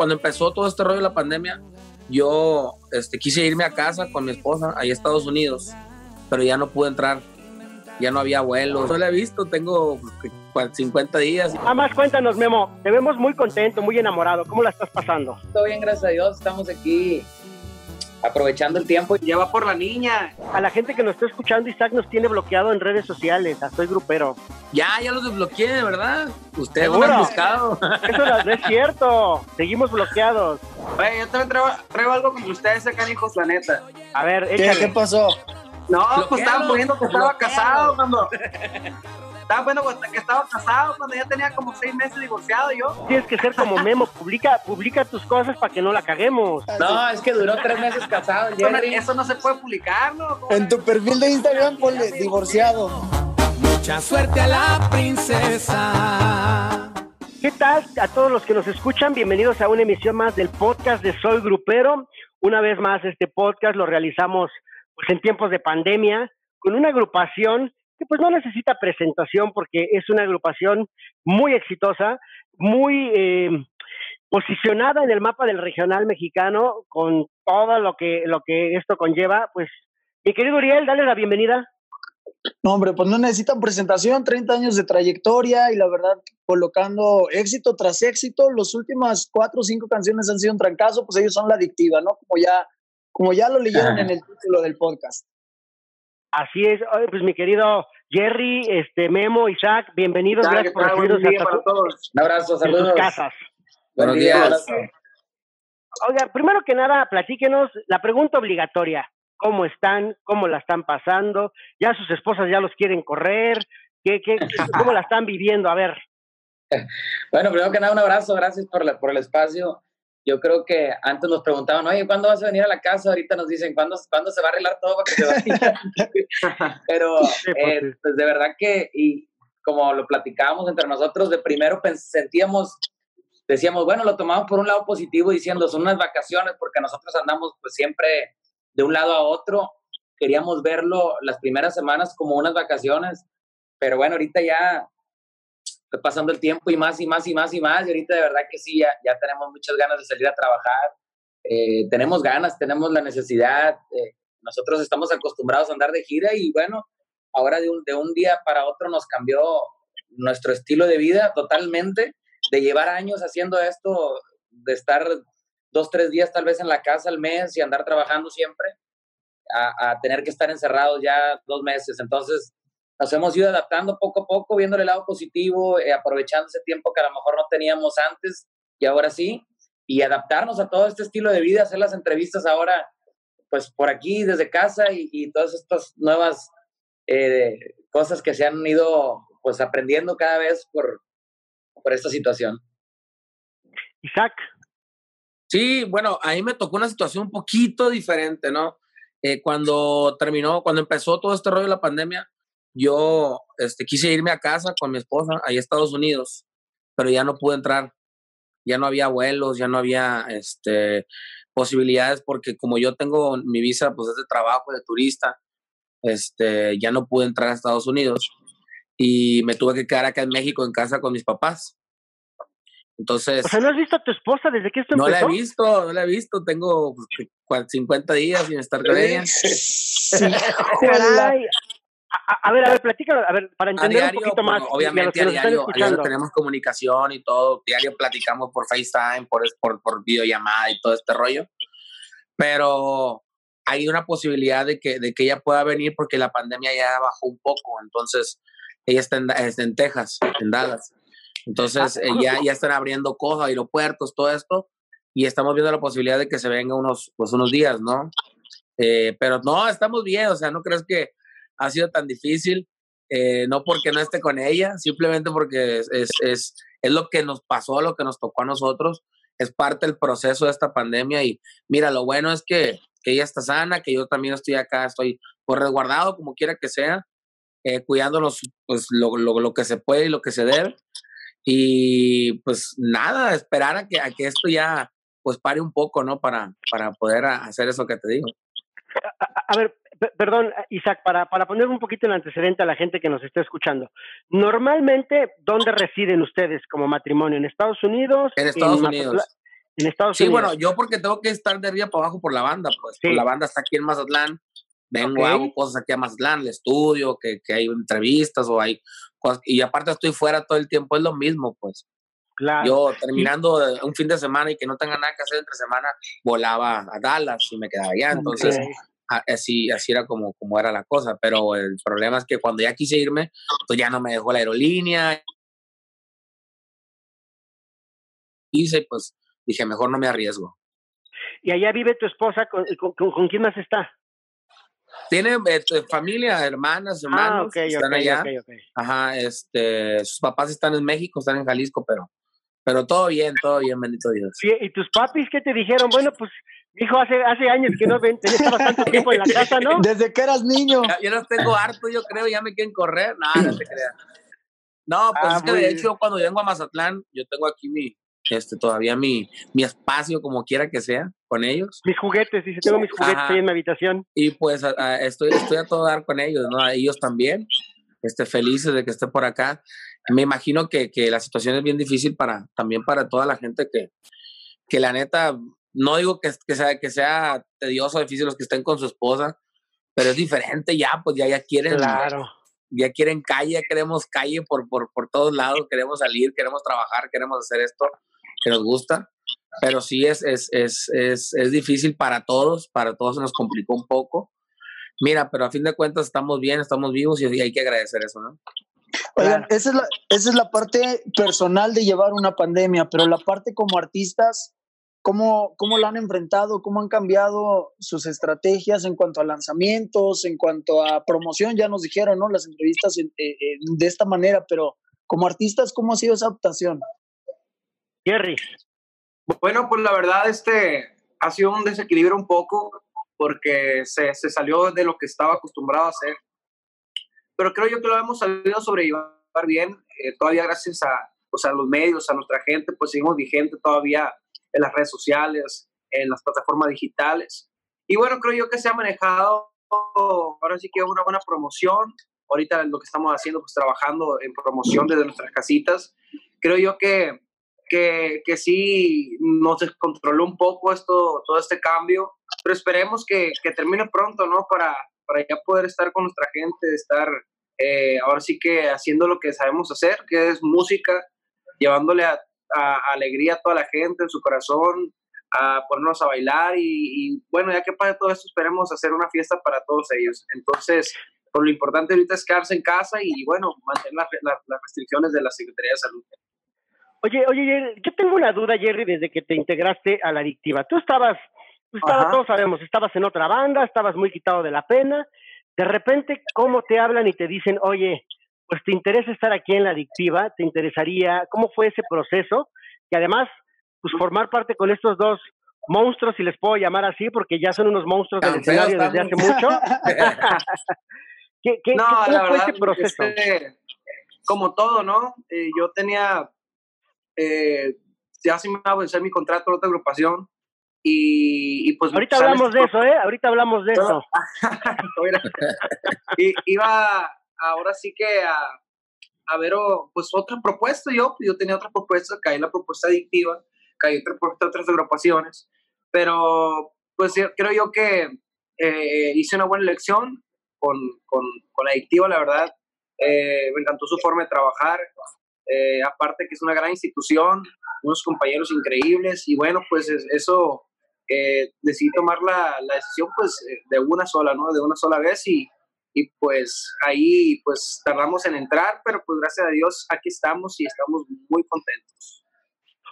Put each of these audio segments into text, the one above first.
cuando empezó todo este rollo de la pandemia, yo este, quise irme a casa con mi esposa, ahí a Estados Unidos, pero ya no pude entrar. Ya no había vuelos. No la he visto, tengo 50 días. Nada más cuéntanos, Memo. Te vemos muy contento, muy enamorado. ¿Cómo la estás pasando? Todo bien, gracias a Dios. Estamos aquí aprovechando el tiempo. Ya va por la niña. A la gente que nos está escuchando, Isaac nos tiene bloqueado en redes sociales. Soy grupero. Ya, ya los desbloqueé, ¿verdad? Ustedes no han buscado. Eso no es cierto. Seguimos bloqueados. Oye, yo también traigo, algo con ustedes acá, hijos, la neta. A ver, ¿Qué, ¿Qué pasó? No, pues estaban poniendo que estaba casado cuando. Estaba poniendo que estaba casado cuando ya tenía como seis meses divorciado yo. Tienes que ser como Memo, publica, publica tus cosas para que no la caguemos. No, es que duró tres meses casado. Eso no se puede publicar, ¿no? En tu perfil de Instagram ponle divorciado. Mucha suerte a la princesa. ¿Qué tal a todos los que nos escuchan? Bienvenidos a una emisión más del podcast de Soy Grupero. Una vez más, este podcast lo realizamos pues, en tiempos de pandemia con una agrupación que pues no necesita presentación porque es una agrupación muy exitosa, muy eh, posicionada en el mapa del regional mexicano con todo lo que, lo que esto conlleva. Pues, mi querido Uriel, dale la bienvenida. No, hombre, pues no necesitan presentación, 30 años de trayectoria y la verdad, colocando éxito tras éxito, las últimas cuatro o cinco canciones han sido un trancazo, pues ellos son la adictiva, ¿no? Como ya, como ya lo leyeron en el título del podcast. Así es, pues mi querido Jerry, este Memo, Isaac, bienvenidos, gracias por recibirnos hasta todos. Un abrazo, saludos. casas. Buenos días. Oiga, primero que nada, platíquenos la pregunta obligatoria. ¿Cómo están? ¿Cómo la están pasando? ¿Ya sus esposas ya los quieren correr? ¿Qué, qué, ¿Cómo la están viviendo? A ver. Bueno, primero que nada, un abrazo, gracias por, la, por el espacio yo creo que antes nos preguntaban, oye, ¿cuándo vas a venir a la casa? Ahorita nos dicen, ¿cuándo, ¿cuándo se va a arreglar todo para que se vaya? Pero pues, eh, pues de verdad que, y como lo platicábamos entre nosotros, de primero sentíamos, decíamos, bueno, lo tomamos por un lado positivo diciendo, son unas vacaciones porque nosotros andamos pues siempre de un lado a otro. Queríamos verlo las primeras semanas como unas vacaciones, pero bueno, ahorita ya pasando el tiempo y más y más y más y más. Y ahorita de verdad que sí, ya, ya tenemos muchas ganas de salir a trabajar. Eh, tenemos ganas, tenemos la necesidad. Eh, nosotros estamos acostumbrados a andar de gira y bueno, ahora de un, de un día para otro nos cambió nuestro estilo de vida totalmente, de llevar años haciendo esto, de estar dos, tres días tal vez en la casa al mes y andar trabajando siempre, a, a tener que estar encerrados ya dos meses. Entonces, nos hemos ido adaptando poco a poco, viendo el lado positivo, eh, aprovechando ese tiempo que a lo mejor no teníamos antes y ahora sí, y adaptarnos a todo este estilo de vida, hacer las entrevistas ahora, pues por aquí, desde casa y, todas estas nuevas eh, cosas que se han ido pues aprendiendo cada vez por, por esta situación. Isaac. Sí, bueno, ahí me tocó una situación un poquito diferente, ¿no? Eh, cuando terminó, cuando empezó todo este rollo de la pandemia, yo este, quise irme a casa con mi esposa, ahí a Estados Unidos, pero ya no pude entrar. Ya no había vuelos, ya no había este, posibilidades porque como yo tengo mi visa pues es de trabajo, de turista, este, ya no pude entrar a Estados Unidos y me tuve que quedar acá en México en casa con mis papás. Entonces. O sea, ¿no has visto a tu esposa desde que esto no empezó? No la he visto, no la he visto. Tengo 50 pues, días sin estar con ella. Sí, a, ver, a ver, platícalo, a ver, para entender un poquito más. obviamente, a, diario, tenemos comunicación y todo, diario platicamos por FaceTime, por, por, por videollamada y todo este rollo. Pero hay una posibilidad de que, de que ella pueda venir porque la pandemia ya bajó un poco, entonces ella está en, en Texas, en Dallas. Entonces ah, eh, ya, ya están abriendo cosas, aeropuertos, todo esto, y estamos viendo la posibilidad de que se venga unos, pues, unos días, ¿no? Eh, pero no, estamos bien, o sea, no crees que ha sido tan difícil, eh, no porque no esté con ella, simplemente porque es, es, es, lo que nos pasó, lo que nos tocó a nosotros, es parte del proceso de esta pandemia y mira, lo bueno es que, que ella está sana, que yo también estoy acá, estoy por pues, resguardado como quiera que sea, eh, cuidándonos pues lo, lo, lo, que se puede y lo que se debe. Y pues nada, esperar a que, a que esto ya pues pare un poco, ¿no? Para, para poder hacer eso que te digo. A, a ver, perdón, Isaac, para, para poner un poquito el antecedente a la gente que nos está escuchando. Normalmente, ¿dónde residen ustedes como matrimonio? ¿En Estados Unidos? En Estados Unidos. en Estados sí, Unidos. Sí, bueno, yo porque tengo que estar de arriba para abajo por la banda, pues. la banda está aquí en Mazatlán. Vengo, hago cosas aquí a Mazatlán, el estudio, que, que hay entrevistas o hay cosas. Y aparte estoy fuera todo el tiempo, es lo mismo, pues. Claro. Yo terminando un fin de semana y que no tenga nada que hacer entre semana, volaba a Dallas y me quedaba allá. Entonces, así, así era como, como era la cosa. Pero el problema es que cuando ya quise irme, pues ya no me dejó la aerolínea. Hice, pues dije, mejor no me arriesgo. ¿Y allá vive tu esposa? ¿Con, con, quién más está? Tiene este, familia, hermanas, ah, hermanos, están allá. Ajá, este, sus papás están en México, están en Jalisco, pero, pero todo bien, todo bien, bendito Dios. ¿Y, tus papis qué te dijeron? Bueno, pues, hijo, hace, hace años que no ven, tenías bastante tiempo en la casa, ¿no? Desde que eras niño. Ya, los tengo harto, yo creo, ya me quieren correr. No, no te creas. No, pues ah, es que de hecho, cuando vengo a Mazatlán, yo tengo aquí mi, este, todavía mi, mi espacio, como quiera que sea, con ellos. Mis juguetes, dice, tengo mis juguetes ahí en mi habitación. Y pues estoy, estoy a todo dar con ellos, ¿no? A ellos también, este, felices de que esté por acá. Me imagino que, que la situación es bien difícil para, también para toda la gente que, que la neta, no digo que, que, sea, que sea tedioso, difícil los que estén con su esposa, pero es diferente ya, pues ya, ya quieren. Claro ya quieren calle, queremos calle por, por, por todos lados, queremos salir, queremos trabajar, queremos hacer esto que nos gusta, pero sí es, es, es, es, es difícil para todos, para todos se nos complicó un poco. Mira, pero a fin de cuentas estamos bien, estamos vivos y hay que agradecer eso, ¿no? Oigan, esa es, la, esa es la parte personal de llevar una pandemia, pero la parte como artistas, ¿cómo, ¿cómo la han enfrentado? ¿Cómo han cambiado sus estrategias en cuanto a lanzamientos, en cuanto a promoción? Ya nos dijeron, ¿no? Las entrevistas de esta manera, pero como artistas, ¿cómo ha sido esa adaptación? Jerry. Bueno, pues la verdad, este ha sido un desequilibrio un poco porque se, se salió de lo que estaba acostumbrado a hacer. Pero creo yo que lo hemos sabido sobrellevar bien, eh, todavía gracias a, pues, a los medios, a nuestra gente, pues seguimos vigente todavía en las redes sociales, en las plataformas digitales. Y bueno, creo yo que se ha manejado ahora sí que una buena promoción. Ahorita lo que estamos haciendo, pues trabajando en promoción desde nuestras casitas. Creo yo que que, que sí nos descontroló un poco esto, todo este cambio, pero esperemos que, que termine pronto, ¿no? Para, para ya poder estar con nuestra gente, estar eh, ahora sí que haciendo lo que sabemos hacer, que es música, llevándole a, alegría a toda la gente en su corazón, a ponernos a bailar y, bueno, ya que pase todo esto, esperemos hacer una fiesta para todos ellos. Entonces, por lo importante ahorita es quedarse en casa y bueno, mantener las restricciones de la Secretaría de Salud. Oye, oye, yo tengo una duda, Jerry, desde que te integraste a la adictiva. Tú estabas, pues todos sabemos, estabas en otra banda, estabas muy quitado de la pena. De repente, ¿cómo te hablan y te dicen, oye, pues te interesa estar aquí en la adictiva? ¿Te interesaría? ¿Cómo fue ese proceso? Y además, pues formar parte con estos dos monstruos, si les puedo llamar así, porque ya son unos monstruos del escenario desde hace mucho. ¿Qué, qué, no, ¿Cómo fue ese proceso? Este, como todo, ¿no? Eh, yo tenía eh, ya se me va a vencer mi contrato de otra agrupación. Y, pues. Ahorita hablamos de eso, ¿eh? Ahorita hablamos de eso. y, iba ahora sí que a, a ver pues otra propuesta. Yo, yo tenía otra propuesta, caí la propuesta adictiva, caí otra propuesta otras agrupaciones. Pero pues creo yo que eh, hice una buena elección con, con, con adictiva, la verdad. Eh, me encantó su forma de trabajar. Eh, aparte que es una gran institución, unos compañeros increíbles y bueno, pues eso eh, decidí tomar la, la, decisión pues eh, de una sola, ¿no? De una sola vez y, y pues ahí pues tardamos en entrar, pero pues gracias a Dios aquí estamos y estamos muy contentos.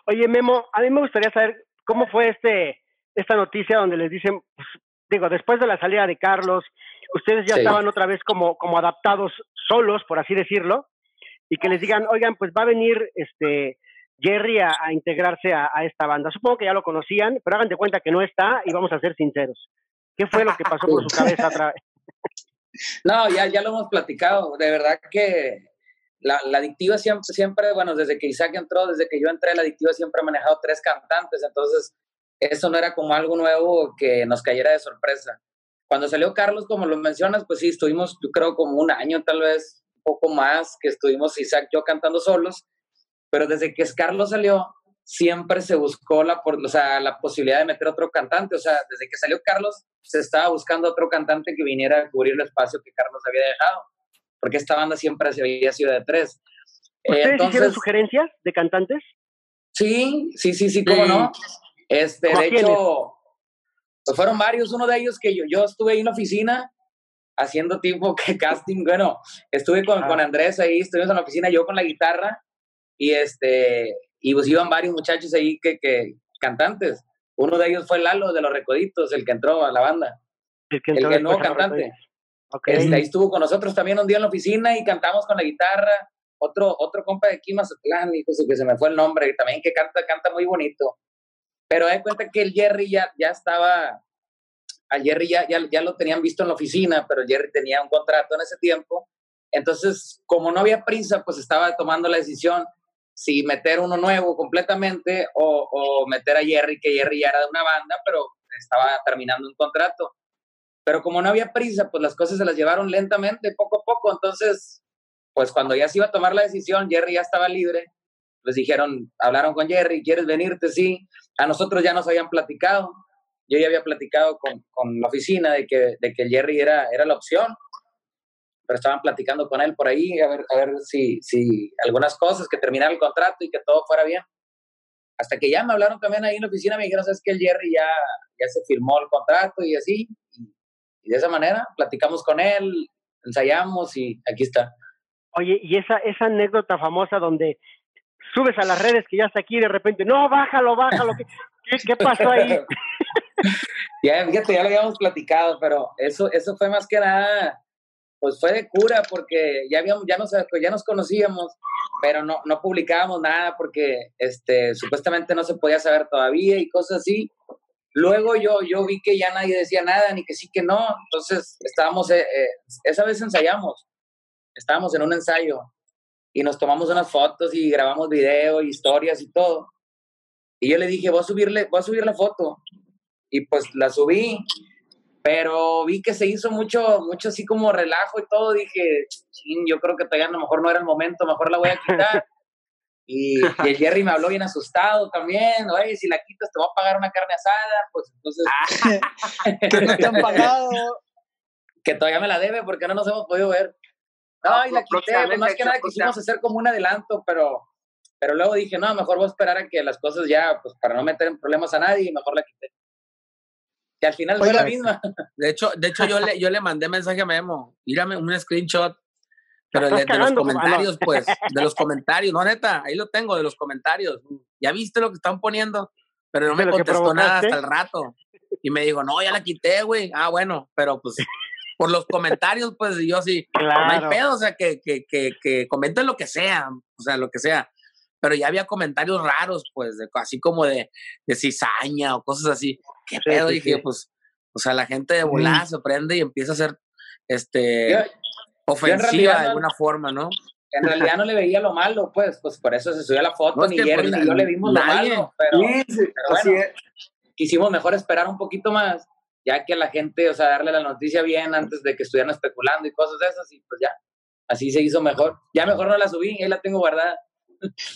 Oye Memo, a mí me gustaría saber cómo fue este esta noticia donde les dicen, pues, digo, después de la salida de Carlos, ustedes ya estaban otra vez como, como adaptados solos, por así decirlo, y que les digan, oigan, pues va a venir este Jerry a, integrarse a, esta banda. Supongo que ya lo conocían, pero hagan de cuenta que no está y vamos a ser sinceros. ¿Qué fue lo que pasó por su cabeza otra vez? No, ya, ya lo hemos platicado. De verdad que la, la, adictiva siempre, siempre, bueno, desde que Isaac entró, desde que yo entré, la adictiva siempre ha manejado tres cantantes, entonces eso no era como algo nuevo que nos cayera de sorpresa. Cuando salió Carlos, como lo mencionas, pues sí, estuvimos, yo creo, como un año tal vez poco más que estuvimos Isaac yo cantando solos, pero desde que Carlos salió, siempre se buscó la, o sea, la posibilidad de meter otro cantante. O sea, desde que salió Carlos, se estaba buscando otro cantante que viniera a cubrir el espacio que Carlos había dejado, porque esta banda siempre se había sido de tres. ¿Ustedes Entonces, hicieron sugerencias de cantantes? Sí, sí, sí, sí, cómo no. Este, de hecho, pues fueron varios. Uno de ellos que yo, yo estuve ahí en la oficina haciendo tipo que casting. Bueno, estuve con, con Andrés ahí, estuvimos en la oficina, yo con la guitarra, y este, y pues iban varios muchachos ahí que, que cantantes. Uno de ellos fue Lalo de los Recoditos, el que entró a la banda. El que, entró el nuevo cantante. Este, ahí estuvo con nosotros también un día en la oficina y cantamos con la guitarra. Otro, otro compa de aquí, Mazatlán, hijo, que se me fue el nombre, también que canta, canta muy bonito. Pero de cuenta que el Jerry ya, ya estaba, a Jerry ya, ya, ya lo tenían visto en la oficina, pero Jerry tenía un contrato en ese tiempo. Entonces, como no había prisa, pues estaba tomando la decisión si meter uno nuevo completamente o, meter a Jerry, que Jerry ya era de una banda, pero estaba terminando un contrato. Pero como no había prisa, pues las cosas se las llevaron lentamente, poco a poco. Entonces, pues cuando ya se iba a tomar la decisión, Jerry ya estaba libre. Les dijeron, hablaron con Jerry, ¿quieres venirte? Sí. A nosotros ya nos habían platicado. Yo ya había platicado con, con la oficina de que, de que Jerry era, era la opción pero estaban platicando con él por ahí a ver, a ver si, si algunas cosas, que terminara el contrato y que todo fuera bien. Hasta que ya me hablaron también ahí en la oficina, me dijeron, sabes que el Jerry ya, ya se firmó el contrato y así. Y, de esa manera platicamos con él, ensayamos y aquí está. Oye, y esa, esa anécdota famosa donde subes a las redes que ya está aquí y de repente, no, bájalo, bájalo, ¿qué, qué, pasó ahí? ya, fíjate, ya lo habíamos platicado, pero eso, eso fue más que nada pues fue de cura porque ya habíamos, ya nos, ya nos conocíamos, pero no, no publicábamos nada porque este, supuestamente no se podía saber todavía y cosas así. Luego yo, yo vi que ya nadie decía nada, ni que sí que no, entonces estábamos, eh, eh, esa vez ensayamos, estábamos en un ensayo y nos tomamos unas fotos y grabamos video, historias y todo. Y yo le dije, voy a subirle, voy a subir la foto. Y pues la subí pero vi que se hizo mucho, mucho así como relajo y todo, dije, yo creo que todavía a lo mejor no era el momento, mejor la voy a quitar. Y, el Jerry me habló bien asustado también, oye, si la quitas te voy a pagar una carne asada, pues entonces... que no te han pagado. que todavía me la debe porque no nos hemos podido ver. No, y la quité, pues más que nada quisimos hacer como un adelanto, pero, pero luego dije, no, mejor voy a esperar a que las cosas ya, pues para no meter en problemas a nadie, mejor la quité que al final fue la misma. De hecho, de hecho yo, le, yo le mandé mensaje a Memo, mírame un screenshot, pero de, los comentarios, pues, de los comentarios, no neta, ahí lo tengo, de los comentarios. Ya viste lo que están poniendo, pero no me contestó nada hasta el rato. Y me dijo, no, ya la quité, güey. Ah, bueno, pero pues por los comentarios, pues yo sí, no hay pedo, o sea, que, que, que, que comenten lo que sea, o sea, lo que sea pero ya había comentarios raros, pues, de, así como de, de cizaña o cosas así. ¿Qué pedo? dije, pues, o sea, la gente de volada se prende y empieza a ser, este, ofensiva de alguna forma, ¿no? En realidad no le veía lo malo, pues, pues por eso se subió la foto, ni Jerry pues, ni yo le vimos lo malo, pero, bueno, quisimos mejor esperar un poquito más, ya que la gente, o sea, darle la noticia bien antes de que estuvieran especulando y cosas de esas, y pues ya, así se hizo mejor. Ya mejor no la subí, ahí la tengo guardada.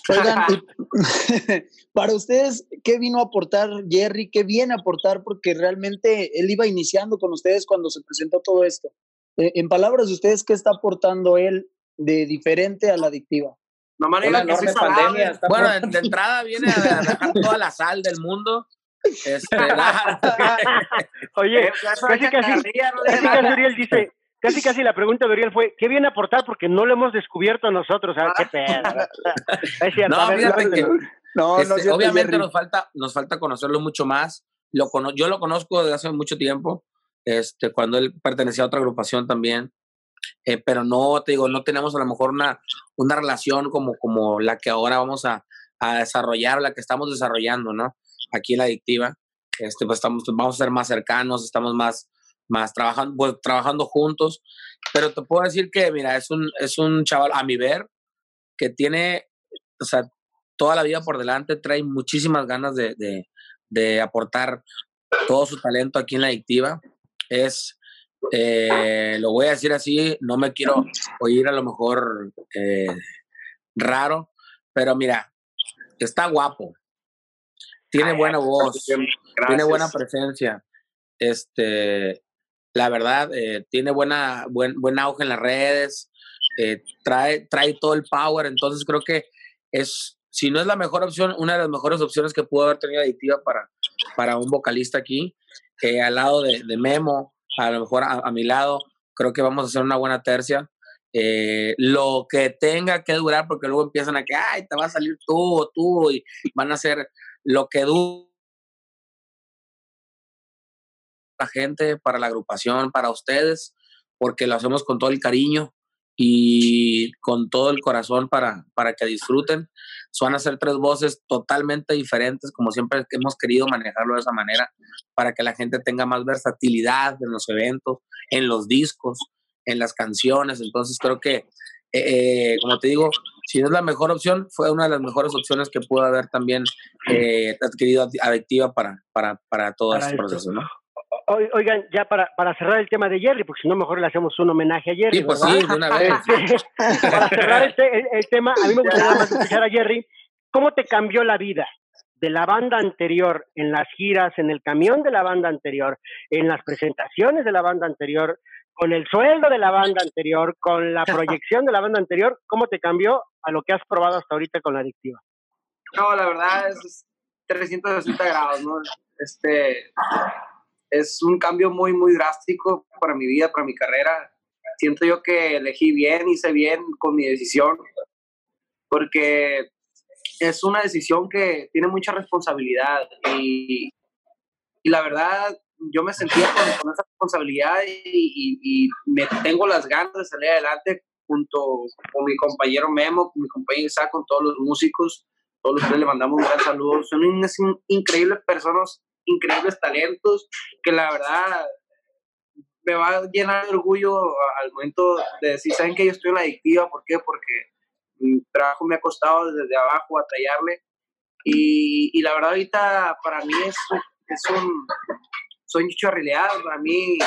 Oigan, para ustedes, ¿qué vino a aportar Jerry? ¿Qué viene a aportar? Porque realmente él iba iniciando con ustedes cuando se presentó todo esto. Eh, en palabras de ustedes, ¿qué está aportando él de diferente a la adictiva? No manera que pandemia. Bueno, de, entrada viene a dejar toda la sal del mundo. Este, Oye, casi casi, casi dice, casi casi la pregunta de Uriel fue, ¿qué viene a aportar? Porque no lo hemos descubierto nosotros, ¿sabes? qué pedo. no, fíjate que, no, este, obviamente nos falta, nos falta conocerlo mucho más. Lo yo lo conozco desde hace mucho tiempo, este, cuando él pertenecía a otra agrupación también. Eh, pero no, te digo, no tenemos a lo mejor una, una relación como, como la que ahora vamos a, a desarrollar, la que estamos desarrollando, ¿no? Aquí en la adictiva. Este, pues estamos, vamos a ser más cercanos, estamos más, más trabajando, trabajando juntos. Pero te puedo decir que, mira, es un, es un chaval, a mi ver, que tiene, o sea, toda la vida por delante, trae muchísimas ganas de, de, aportar todo su talento aquí en la adictiva. Es, eh, lo voy a decir así, no me quiero oír a lo mejor eh, raro, pero mira, está guapo, tiene buena voz, tiene buena presencia. Este, la verdad, eh, tiene buena, buen, buen auge en las redes, eh, trae, trae todo el power, entonces creo que es, si no es la mejor opción, una de las mejores opciones que pudo haber tenido Adictiva para, para un vocalista aquí, que al lado de, Memo, a lo mejor a, mi lado, creo que vamos a hacer una buena tercia. Eh, lo que tenga que durar, porque luego empiezan a que, ay, te va a salir tú o tú, y van a hacer lo que dure la gente, para la agrupación, para ustedes, porque lo hacemos con todo el cariño y con todo el corazón para, para que disfruten. Van a ser tres voces totalmente diferentes, como siempre hemos querido manejarlo de esa manera, para que la gente tenga más versatilidad en los eventos, en los discos, en las canciones. Entonces creo que, eh, eh, como te digo, si no es la mejor opción, fue una de las mejores opciones que pudo haber también eh, adquirido adictiva para, para, para todo este proceso, ¿no? Oigan, ya para, para cerrar el tema de Jerry, porque si no, mejor le hacemos un homenaje a Jerry. Sí, pues sí, de una vez. para cerrar el, tema, a mí me gustaría más escuchar a Jerry. ¿Cómo te cambió la vida de la banda anterior en las giras, en el camión de la banda anterior, en las presentaciones de la banda anterior, con el sueldo de la banda anterior, con la proyección de la banda anterior? ¿Cómo te cambió a lo que has probado hasta ahorita con la adictiva? No, la verdad es 360 grados, ¿no? Este, es un cambio muy, muy drástico para mi vida, para mi carrera. Siento yo que elegí bien, hice bien con mi decisión, porque es una decisión que tiene mucha responsabilidad y, y la verdad yo me sentía con, esa responsabilidad y, y, me tengo las ganas de salir adelante junto con mi compañero Memo, con mi compañero Isaac, con todos los músicos, todos los que le mandamos un gran saludo. Son unas increíbles personas increíbles talentos que la verdad me va a llenar de orgullo al momento de decir, ¿saben que yo estoy en la adictiva? ¿Por qué? Porque mi trabajo me ha costado desde abajo a tallarle. Y, y la verdad ahorita para mí es, es un sueño hecho realidad. Para mí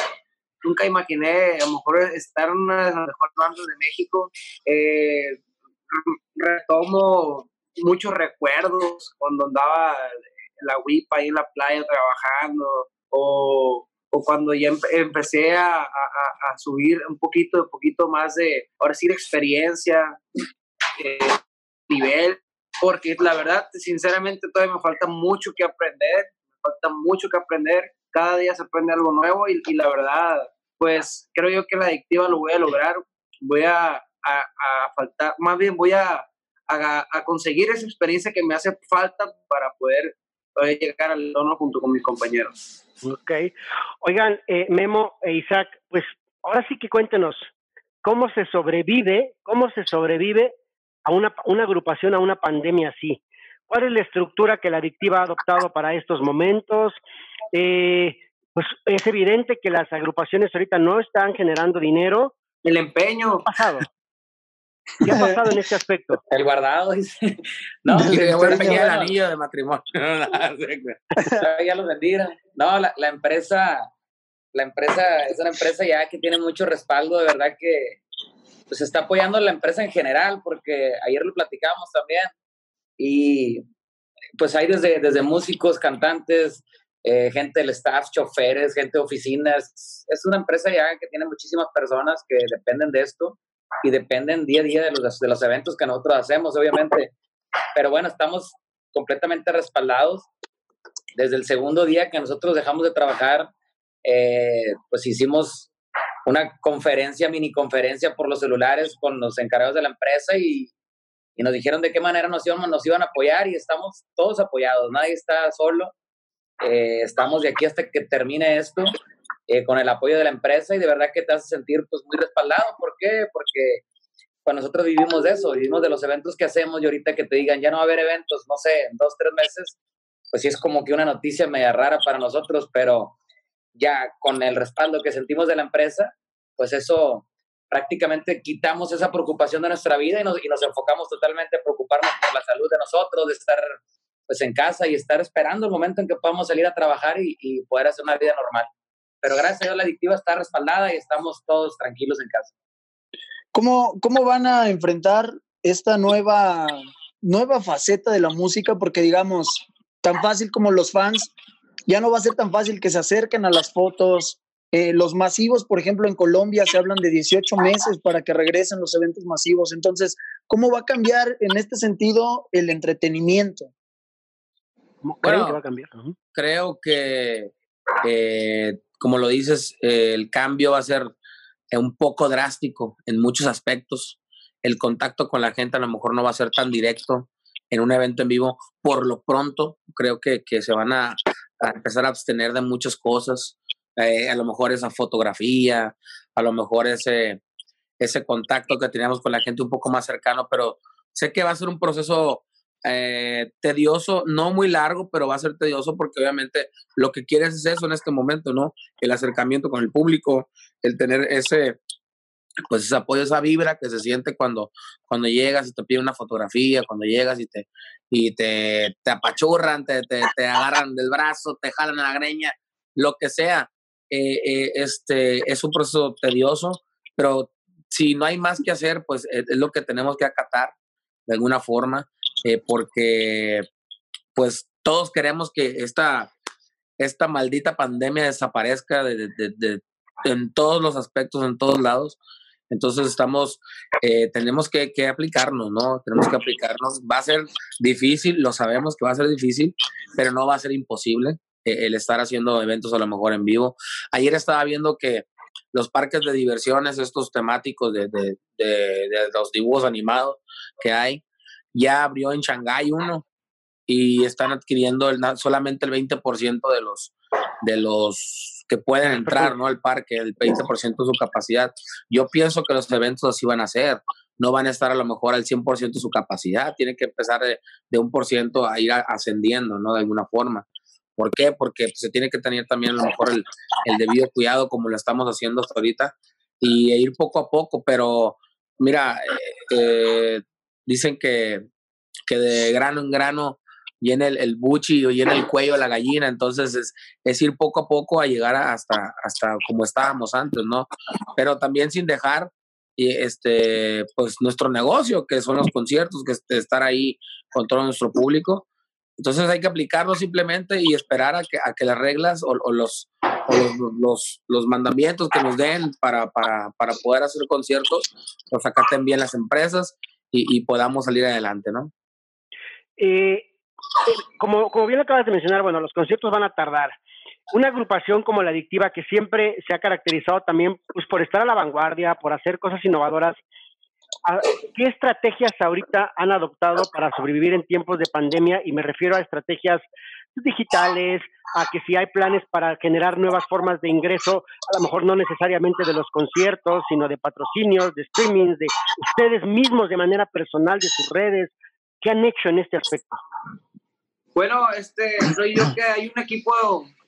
nunca imaginé a lo mejor estar en una de las mejores bandas de México. Eh, retomo muchos recuerdos cuando andaba la WIP ahí en la playa trabajando, o, o cuando ya empecé a, a, subir un poquito, un poquito más de, ahora sí, de experiencia, eh, nivel, porque la verdad, sinceramente, todavía me falta mucho que aprender, falta mucho que aprender, cada día se aprende algo nuevo y, la verdad, pues creo yo que la adictiva lo voy a lograr, voy a, a faltar, más bien voy a, a, conseguir esa experiencia que me hace falta para poder llegar al tono junto con mis compañeros. Ok. Oigan, eh, Memo e Isaac, pues ahora sí que cuéntenos, ¿cómo se sobrevive, cómo se sobrevive a una, una agrupación, a una pandemia así? ¿Cuál es la estructura que la adictiva ha adoptado para estos momentos? Eh, pues es evidente que las agrupaciones ahorita no están generando dinero. El empeño. Pasado. ¿Qué ha pasado en este aspecto? El guardado, dice. No, que voy a el anillo de matrimonio. ya lo vendieron. No, la, la, empresa, la empresa es una empresa ya que tiene mucho respaldo, de verdad que pues está apoyando a la empresa en general, porque ayer lo platicamos también. Y pues hay desde, desde músicos, cantantes, eh, gente del staff, choferes, gente de oficinas. Es una empresa ya que tiene muchísimas personas que dependen de esto y dependen día a día de los, de los eventos que nosotros hacemos, obviamente. Pero bueno, estamos completamente respaldados. Desde el segundo día que nosotros dejamos de trabajar, eh, pues hicimos una conferencia, mini conferencia por los celulares con los encargados de la empresa y, y nos dijeron de qué manera nos iban, nos iban a apoyar y estamos todos apoyados, nadie está solo. Eh, estamos de aquí hasta que termine esto eh, con el apoyo de la empresa y de verdad que te hace sentir pues muy respaldado. ¿Por qué? Porque pues nosotros vivimos de eso, vivimos de los eventos que hacemos y ahorita que te digan ya no va a haber eventos, no sé, en dos, tres meses, pues sí es como que una noticia media rara para nosotros, pero ya con el respaldo que sentimos de la empresa, pues eso prácticamente quitamos esa preocupación de nuestra vida y nos, y nos enfocamos totalmente a preocuparnos por la salud de nosotros, de estar pues en casa y estar esperando el momento en que podamos salir a trabajar y, y poder hacer una vida normal pero gracias a Dios la adictiva está respaldada y estamos todos tranquilos en casa. ¿Cómo, cómo van a enfrentar esta nueva, nueva faceta de la música? Porque digamos, tan fácil como los fans, ya no va a ser tan fácil que se acerquen a las fotos. Eh, los masivos, por ejemplo, en Colombia se hablan de 18 meses para que regresen los eventos masivos. Entonces, ¿cómo va a cambiar en este sentido el entretenimiento? creo que va a cambiar? Creo que, eh, como lo dices, el cambio va a ser un poco drástico en muchos aspectos. El contacto con la gente a lo mejor no va a ser tan directo en un evento en vivo. Por lo pronto, creo que, que se van a, empezar a abstener de muchas cosas. Eh, a lo mejor esa fotografía, a lo mejor ese, ese contacto que teníamos con la gente un poco más cercano, pero sé que va a ser un proceso eh, tedioso, no muy largo, pero va a ser tedioso porque obviamente lo que quieres es eso en este momento, ¿no? El acercamiento con el público, el tener ese, pues ese apoyo, esa vibra que se siente cuando, cuando llegas y te piden una fotografía, cuando llegas y te, y te, te apachurran, te, te, te agarran del brazo, te jalan la greña, lo que sea. Eh, eh, este, es un proceso tedioso, pero si no hay más que hacer, pues es, es lo que tenemos que acatar de alguna forma. Eh, porque pues todos queremos que esta, esta maldita pandemia desaparezca de, en todos los aspectos, en todos lados. Entonces estamos, eh, tenemos que, aplicarnos, ¿no? Tenemos que aplicarnos. Va a ser difícil, lo sabemos que va a ser difícil, pero no va a ser imposible eh, el estar haciendo eventos a lo mejor en vivo. Ayer estaba viendo que los parques de diversiones, estos temáticos de, de los dibujos animados que hay, ya abrió en Shanghái uno y están adquiriendo el, solamente el 20% de los, de los que pueden entrar ¿no? al parque, el 20% de su capacidad. Yo pienso que los eventos así van a ser, no van a estar a lo mejor al 100% de su capacidad, tiene que empezar de, de un por ciento a ir ascendiendo, ¿no? De alguna forma. ¿Por qué? Porque se tiene que tener también a lo mejor el, el debido cuidado como lo estamos haciendo hasta ahorita y ir poco a poco, pero mira, eh, eh dicen que, que de grano en grano viene el, el buchi o viene el cuello de la gallina, entonces es, es ir poco a poco a llegar hasta, hasta como estábamos antes, ¿no? Pero también sin dejar este, pues nuestro negocio, que son los conciertos, que es estar ahí con todo nuestro público. Entonces hay que aplicarlo simplemente y esperar a que, a que las reglas o, los, los, los, los, mandamientos que nos den para, para, para poder hacer conciertos los acaten bien las empresas y, podamos salir adelante, ¿no? Eh, como, como bien acabas de mencionar, bueno, los conciertos van a tardar. Una agrupación como la adictiva que siempre se ha caracterizado también pues, por estar a la vanguardia, por hacer cosas innovadoras, ¿qué estrategias ahorita han adoptado para sobrevivir en tiempos de pandemia? Y me refiero a estrategias digitales, a que si hay planes para generar nuevas formas de ingreso, a lo mejor no necesariamente de los conciertos, sino de patrocinios, de streaming, de ustedes mismos de manera personal, de sus redes. ¿Qué han hecho en este aspecto? Bueno, este, soy yo que hay un equipo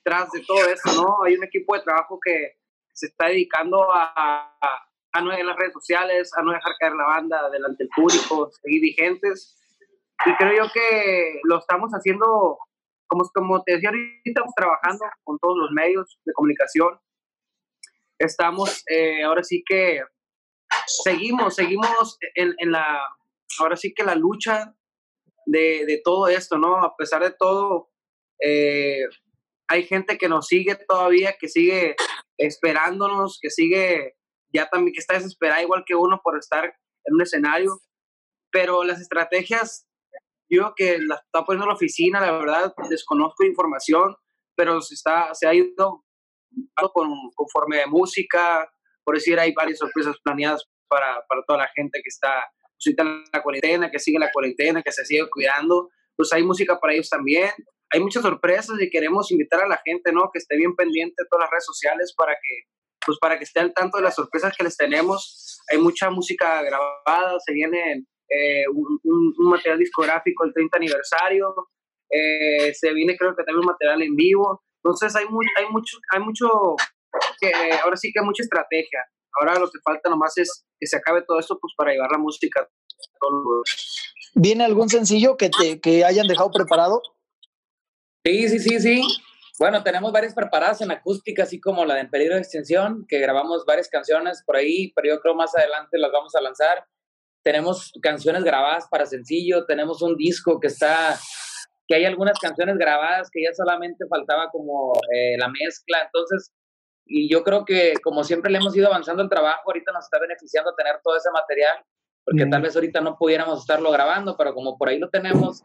tras de todo eso, ¿no? Hay un equipo de trabajo que se está dedicando a, a no en las redes sociales, a no dejar caer la banda delante del público, seguir vigentes. Y creo yo que lo estamos haciendo como, como te decía, ahorita estamos trabajando con todos los medios de comunicación. Estamos, eh, ahora sí que seguimos, seguimos en, en, la, ahora sí que la lucha de, de, todo esto, ¿no? A pesar de todo, eh, hay gente que nos sigue todavía, que sigue esperándonos, que sigue ya también, que está desesperada igual que uno por estar en un escenario, pero las estrategias yo que la está poniendo la oficina, la verdad, desconozco información, pero se, está, se ha ido con, conforme de música, por decir, hay varias sorpresas planeadas para, para toda la gente que está pues, en la cuarentena, que sigue la cuarentena, que se sigue cuidando, pues hay música para ellos también. Hay muchas sorpresas y queremos invitar a la gente, ¿no? Que esté bien pendiente de todas las redes sociales para que, pues para que esté al tanto de las sorpresas que les tenemos. Hay mucha música grabada, se vienen eh, un, material discográfico el 30 aniversario, eh, se viene creo que también un material en vivo, entonces hay, muy, hay mucho, hay mucho, que, ahora sí que hay mucha estrategia, ahora lo que falta nomás es que se acabe todo esto pues para llevar la música. ¿Viene algún sencillo que, te, que hayan dejado preparado? Sí, sí, sí, sí. Bueno, tenemos varias preparadas en acústica, así como la de En Peligro de Extinción, que grabamos varias canciones por ahí, pero yo creo más adelante las vamos a lanzar. Tenemos canciones grabadas para sencillo, tenemos un disco que está que hay algunas canciones grabadas que ya solamente faltaba como eh, la mezcla, entonces, y yo creo que como siempre le hemos ido avanzando el trabajo, ahorita nos está beneficiando tener todo ese material, porque tal vez ahorita no pudiéramos estarlo grabando, pero como por ahí lo tenemos,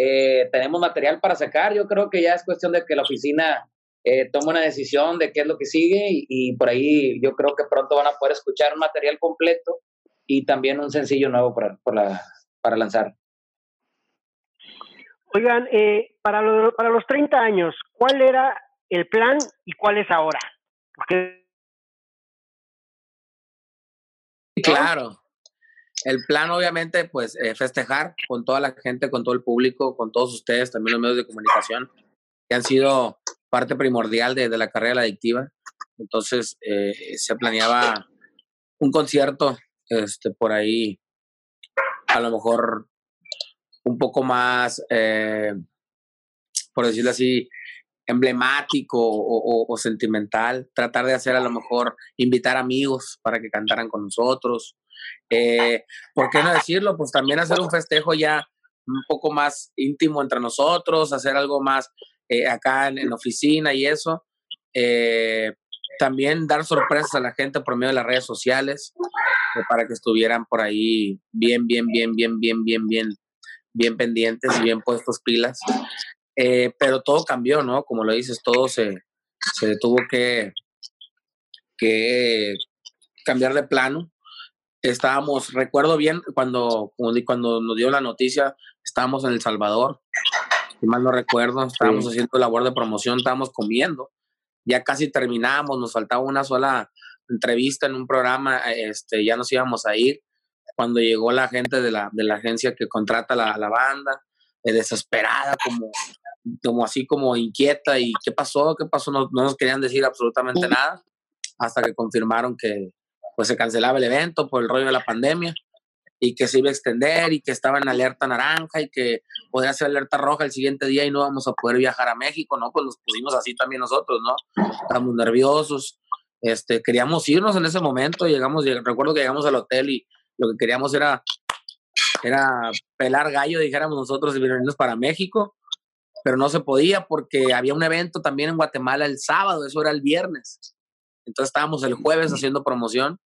eh, tenemos material para sacar, yo creo que ya es cuestión de que la oficina eh, tome una decisión de qué es lo que sigue y, por ahí yo creo que pronto van a poder escuchar un material completo y también un sencillo nuevo para, para, para lanzar. Oigan, eh, para, para los 30 años, ¿cuál era el plan y cuál es ahora? Claro. El plan, obviamente, pues eh, festejar con toda la gente, con todo el público, con todos ustedes, también los medios de comunicación, que han sido parte primordial de, la carrera de la adictiva. Entonces, eh, se planeaba un concierto este, por ahí, a lo mejor un poco más, eh, por decirlo así, emblemático o, sentimental, tratar de hacer a lo mejor, invitar amigos para que cantaran con nosotros. Eh, ¿Por qué no decirlo? Pues también hacer un festejo ya un poco más íntimo entre nosotros, hacer algo más eh, acá en, oficina y eso. también dar sorpresas a la gente por medio de las redes sociales para que estuvieran por ahí bien, bien, bien, bien, bien, bien, bien bien pendientes y bien puestos pilas. Eh, pero todo cambió, ¿no? Como lo dices, todo se, se tuvo que, que cambiar de plano. Estábamos, recuerdo bien cuando, cuando nos dio la noticia, estábamos en El Salvador, si mal no recuerdo, estábamos haciendo labor de promoción, estábamos comiendo, ya casi terminamos, nos faltaba una sola entrevista en un programa, este, ya nos íbamos a ir cuando llegó la gente de la, de la agencia que contrata la, la banda, eh, desesperada, como, como así como inquieta, y qué pasó, qué pasó, no, no, nos querían decir absolutamente nada, hasta que confirmaron que pues se cancelaba el evento por el rollo de la pandemia y que se iba a extender y que estaba en alerta naranja y que podría ser alerta roja el siguiente día y no vamos a poder viajar a México, ¿no? Pues nos pusimos así también nosotros, ¿no? Estábamos nerviosos, este, queríamos irnos en ese momento, llegamos, recuerdo que llegamos al hotel y lo que queríamos era, era pelar gallo, dijéramos nosotros, y venirnos para México, pero no se podía porque había un evento también en Guatemala el sábado, eso era el viernes. Entonces estábamos el jueves haciendo promoción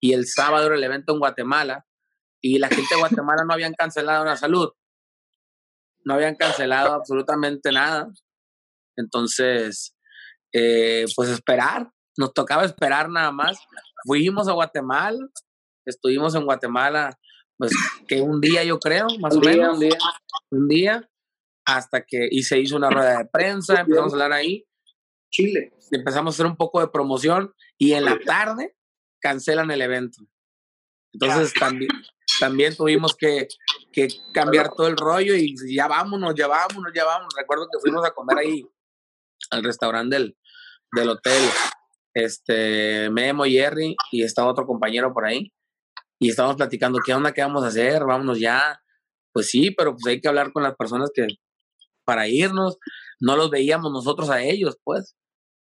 y el sábado era el evento en Guatemala y la gente de Guatemala no habían cancelado la salud. No habían cancelado absolutamente nada. Entonces, eh, pues esperar, nos tocaba esperar nada más. Fuimos a Guatemala, estuvimos en Guatemala, pues que un día yo creo, más o menos. Un día. Un día, hasta que, y se hizo una rueda de prensa, empezamos a hablar ahí. Chile. Empezamos a hacer un poco de promoción y en la tarde cancelan el evento. Entonces también, también tuvimos que, que cambiar todo el rollo y ya vámonos, ya vámonos, ya vámonos. Recuerdo que fuimos a comer ahí al restaurante del, del hotel, este, Memo y Jerry, y estaba otro compañero por ahí y estábamos platicando, ¿qué onda? ¿Qué vamos a hacer? Vámonos ya. Pues sí, pero pues hay que hablar con las personas que para irnos, no los veíamos nosotros a ellos, pues.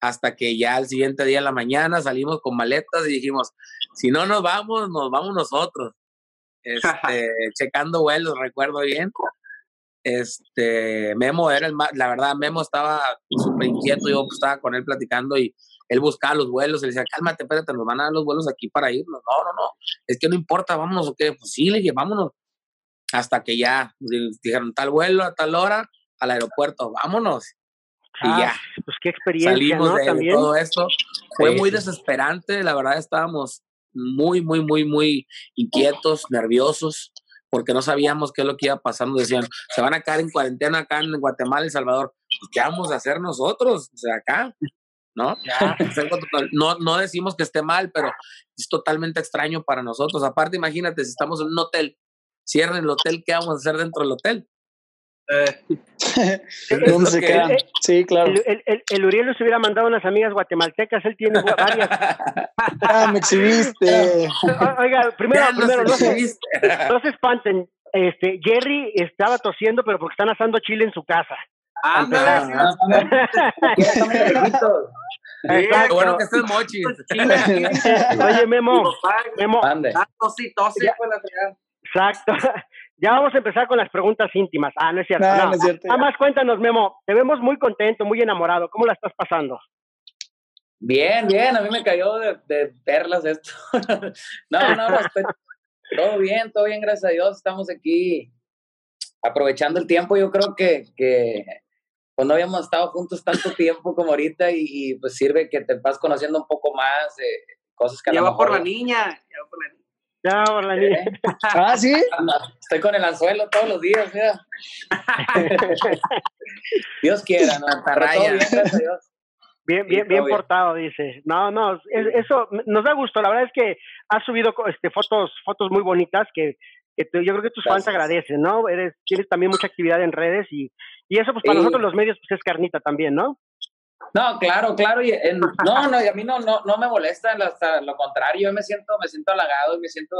Hasta que ya al siguiente día en la mañana salimos con maletas y dijimos, si no nos vamos, nos vamos nosotros. Este, checando vuelos, recuerdo bien. Este, Memo era el más, la verdad, Memo estaba súper inquieto, yo estaba con él platicando y él buscaba los vuelos, él decía, cálmate, espérate, nos van a dar los vuelos aquí para irnos. No, no, no, es que no importa, vámonos o qué. Pues sí, le dije, vámonos. Hasta que ya dijeron tal vuelo a tal hora al aeropuerto, vámonos. Y ah, ya. Pues qué experiencia. Salimos ¿no? de También. todo esto. Fue muy desesperante, la verdad estábamos muy, muy, muy, muy inquietos, nerviosos, porque no sabíamos qué es lo que iba a pasar. Nos decían, se van a quedar en cuarentena acá en Guatemala, El Salvador. Pues, ¿Qué vamos a hacer nosotros? O sea, acá. ¿no? no, no decimos que esté mal, pero es totalmente extraño para nosotros. Aparte, imagínate, si estamos en un hotel, cierren el hotel, ¿qué vamos a hacer dentro del hotel? Eh. ¿Dónde se quedan? Sí, claro. El, el, el, Uriel nos hubiera mandado unas amigas guatemaltecas, él tiene varias. ah, me exhibiste. Oiga, primero, primero, no se, no se espanten. Este, Jerry estaba tosiendo, pero porque están asando chile en su casa. Ah, Exacto. bueno que estés mochis. Oye, Memo. Memo. Exacto. Ya vamos a empezar con las preguntas íntimas. Ah, no es cierto. No, no es cierto. Nada más cuéntanos, Memo. Te vemos muy contento, muy enamorado. ¿Cómo la estás pasando? Bien, bien, a mí me cayó de, de perlas esto. no, no, estoy- todo bien, todo bien, gracias a Dios. Estamos aquí aprovechando el tiempo. Yo creo que, que pues no habíamos estado juntos tanto tiempo como ahorita y, y, pues sirve que te vas conociendo un poco más de cosas que a lo Lleva por la niña. Lleva por la niña. Ya, Orlando. ¿Eh? Ah, sí. Estoy con el anzuelo todos los días, mira. Dios quiera, ¿no? Bien, gracias a Dios. Bien, bien, bien portado, dice. No, no, es- eso nos da gusto. La verdad es que has subido este, fotos, fotos muy bonitas que, que te- yo creo que tus fans Gracias. agradecen, ¿no? Eres, tienes también mucha actividad en redes y, y eso pues para Sí. nosotros los medios pues es carnita también, ¿no? No, claro, claro. Y en- no, no, y a mí no, no, no me molesta, hasta lo contrario, yo me siento, me siento halagado y me siento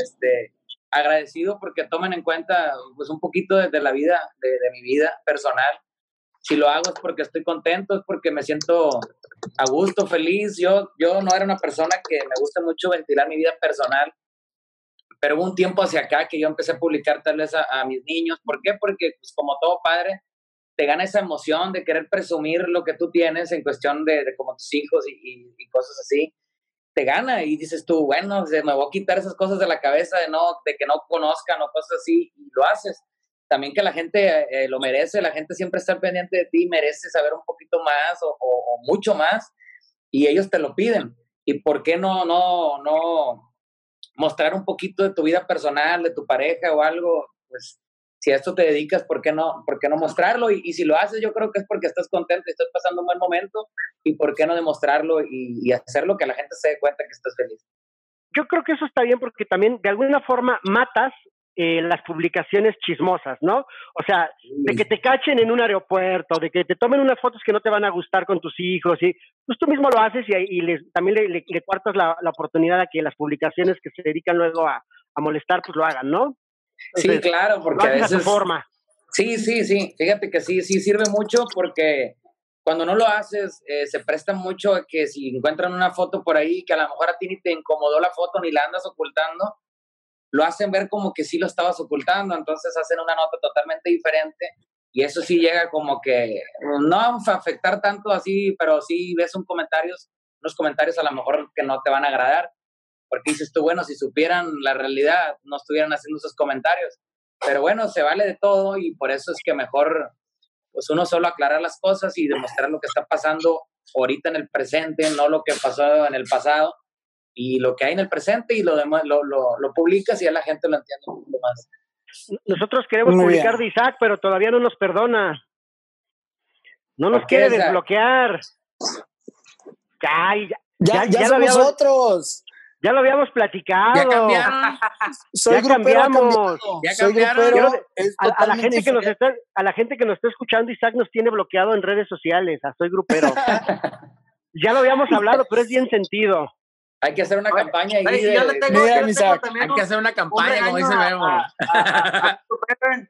este, agradecido porque tomen en cuenta pues, un poquito de, la vida, de, de mi vida personal. Si lo hago es porque estoy contento, es porque me siento a gusto, feliz. Yo, yo no era una persona que me gusta mucho ventilar mi vida personal, pero hubo un tiempo hacia acá que yo empecé a publicar tal vez a, a mis niños. ¿Por qué? Porque pues, como todo padre, te gana esa emoción de querer presumir lo que tú tienes en cuestión de, de como tus hijos y, y- y cosas así. Te gana y dices tú, bueno, se me voy a quitar esas cosas de la cabeza de, no, de que no conozcan o cosas así y lo haces. También que la gente eh, lo merece, la gente siempre está pendiente de ti, merece saber un poquito más o, o- o mucho más y ellos te lo piden. ¿Y por qué no, no, no mostrar un poquito de tu vida personal, de tu pareja o algo? Pues si a esto te dedicas, ¿por qué no, por qué no mostrarlo? Y, y si lo haces, yo creo que es porque estás contento y estás pasando un buen momento. ¿Y por qué no demostrarlo y, y hacerlo que la gente se dé cuenta que estás feliz? Yo creo que eso está bien porque también de alguna forma matas eh, las publicaciones chismosas, ¿no? O sea, de que te cachen en un aeropuerto, de que te tomen unas fotos que no te van a gustar con tus hijos, y pues tú mismo lo haces y, ahí- y les- también le, le, le cuartas la, la oportunidad a que las publicaciones que se dedican luego a, a molestar, pues lo hagan, ¿no? Sí, Entonces, claro, lo porque a veces... forma. Sí, sí, sí. Fíjate que sí, sí sirve mucho porque cuando no lo haces, eh, se presta mucho a que si encuentran una foto por ahí que a lo mejor a ti ni te incomodó la foto ni la andas ocultando, lo hacen ver como que sí lo estabas ocultando, entonces hacen una nota totalmente diferente y eso sí llega como que no va a afectar tanto así, pero sí ves un comentarios, unos comentarios a lo mejor que no te van a agradar, porque dices tú, bueno, si supieran la realidad, no estuvieran haciendo esos comentarios. Pero bueno, se vale de todo y por eso es que mejor, pues uno solo aclarar las cosas y demostrar lo que está pasando ahorita en el presente, no lo que pasó en el pasado y lo que hay en el presente y lo demás lo, lo, lo publicas y ya la gente lo entiende un poco más. Nosotros queremos Muy publicar bien. de Isaac, pero todavía no nos perdona. No nos ¿Por qué, quiere desbloquear. Ya, ya, Ya, Ya- ya, somos otros. Ya lo habíamos platicado. Ya cambiaron. Soy Ya grupero, cambiamos. Ya Soy cambiaron. grupero, A, a la gente que nos está, a la gente que nos está escuchando, Isaac nos tiene bloqueado en redes sociales. A soy grupero. ya lo habíamos hablado, pero es bien sentido. Hay que hacer una Oye, campaña ahí Oye, de- yo le tengo, Mira, yo le tengo Isaac, también Hay un- que hacer una un campaña, como dice Memo. a- a-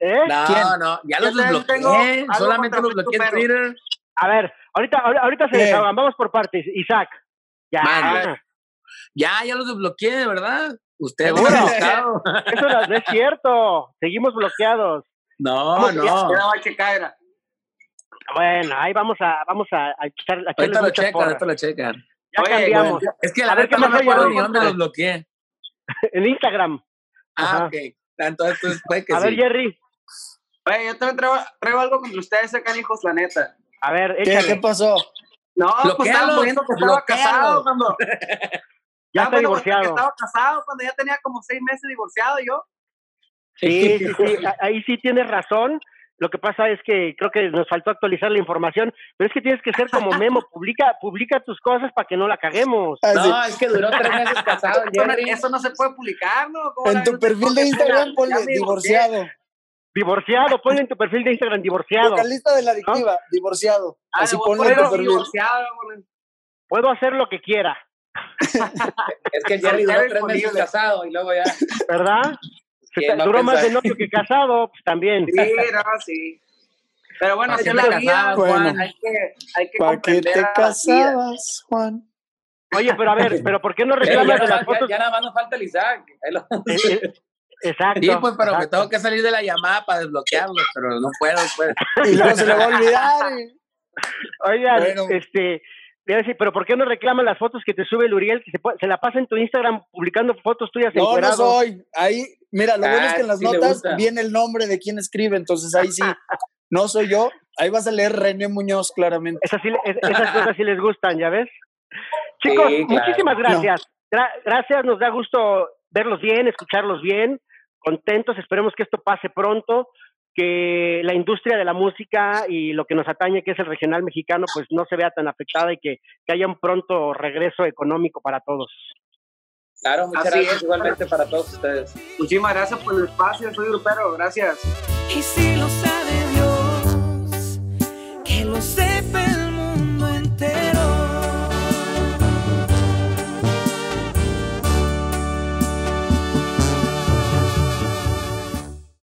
¿Eh? No, ¿Quién? no, ya los tengo algo Solamente los bloqueé en Twitter. A ver, ahorita, ahor- ahorita se desahogan. Vamos por partes. Isaac. Ya. Ya, ya los desbloqueé, de verdad. Usted desbloqueado. Eso no es cierto. Seguimos bloqueados. No, no. A. Bueno, ahí vamos a, vamos a, a echar, a echarles Ahorita lo checan, ahorita lo checan. Ya Oye, cambiamos. Es que A la ver, verdad ¿qué no más hay recuerdo ahí? ni dónde los bloqueé. En Instagram. Ah, Ajá. ok. Entonces, entonces puede que a ver. Jerry. Oye, yo también traigo, traigo algo contra ustedes acá, hijos, la neta. A ver, ¿Qué, échale. ¿Qué pasó? No, pues Bloquéalo, estaban poniendo que estaba casado cuando... Ya estaban está divorciado. Estaba casado cuando ya tenía como seis meses divorciado yo. Sí, sí, sí. Ahí sí tienes razón. Lo que pasa es que creo que nos faltó actualizar la información, pero es que tienes que ser como Memo, publica, publica tus cosas para que no la caguemos. Ah, sí. No, es que duró tres meses casado, Eso no, Jerry. eso no se puede publicar, ¿no? ¿Cómo En tu perfil de Instagram ponle divorciado. Divorciado, ponle en tu perfil de Instagram divorciado. Vocalista de la adictiva, divorciado. Ah, Así ponle en poner tu perfil. divorciado, ponle. Puedo hacer lo que quiera, Es que Jerry duró tres meses casado y luego ya. ¿verdad? Se ¿Quién ta- va a duró más de novio que casado, pues también. Sí, no, sí. Pero bueno, así ¿Para es qué la casabas, Juan. Juan? Hay que, hay que ¿Para qué te casabas, Juan? Oye, pero a ver, pero ¿por qué no Ya, reclamas de ya- las ya- fotos? ya nada más nos falta el Isaac. Lo- Eh, eh, Exacto. Sí, pues, pero me tengo que salir de la llamada para desbloquearlo, pero no puedo, pues. Y luego se le va a olvidar. Oigan, este, decir, pero ¿por qué no reclaman las fotos que te sube el Uriel? Que se, la pasa en tu Instagram publicando fotos tuyas No, no soy. Ahí, mira, lo bueno es que en las ah, notas viene el nombre de quien escribe, entonces ahí sí, no soy yo. Ahí vas a leer René Muñoz, claramente. Esas, esas cosas sí les gustan, ¿ya ves? Chicos, muchísimas gracias. gracias, nos da gusto verlos bien, escucharlos bien, contentos, esperemos que esto pase pronto que la industria de la música y lo que nos atañe, que es el regional mexicano, pues no se vea tan afectada y que, haya un pronto regreso económico para todos. Claro, muchas gracias igualmente para todos ustedes. Muchísimas gracias por el espacio, soy grupero, gracias. Y si lo sabe Dios, que lo sepa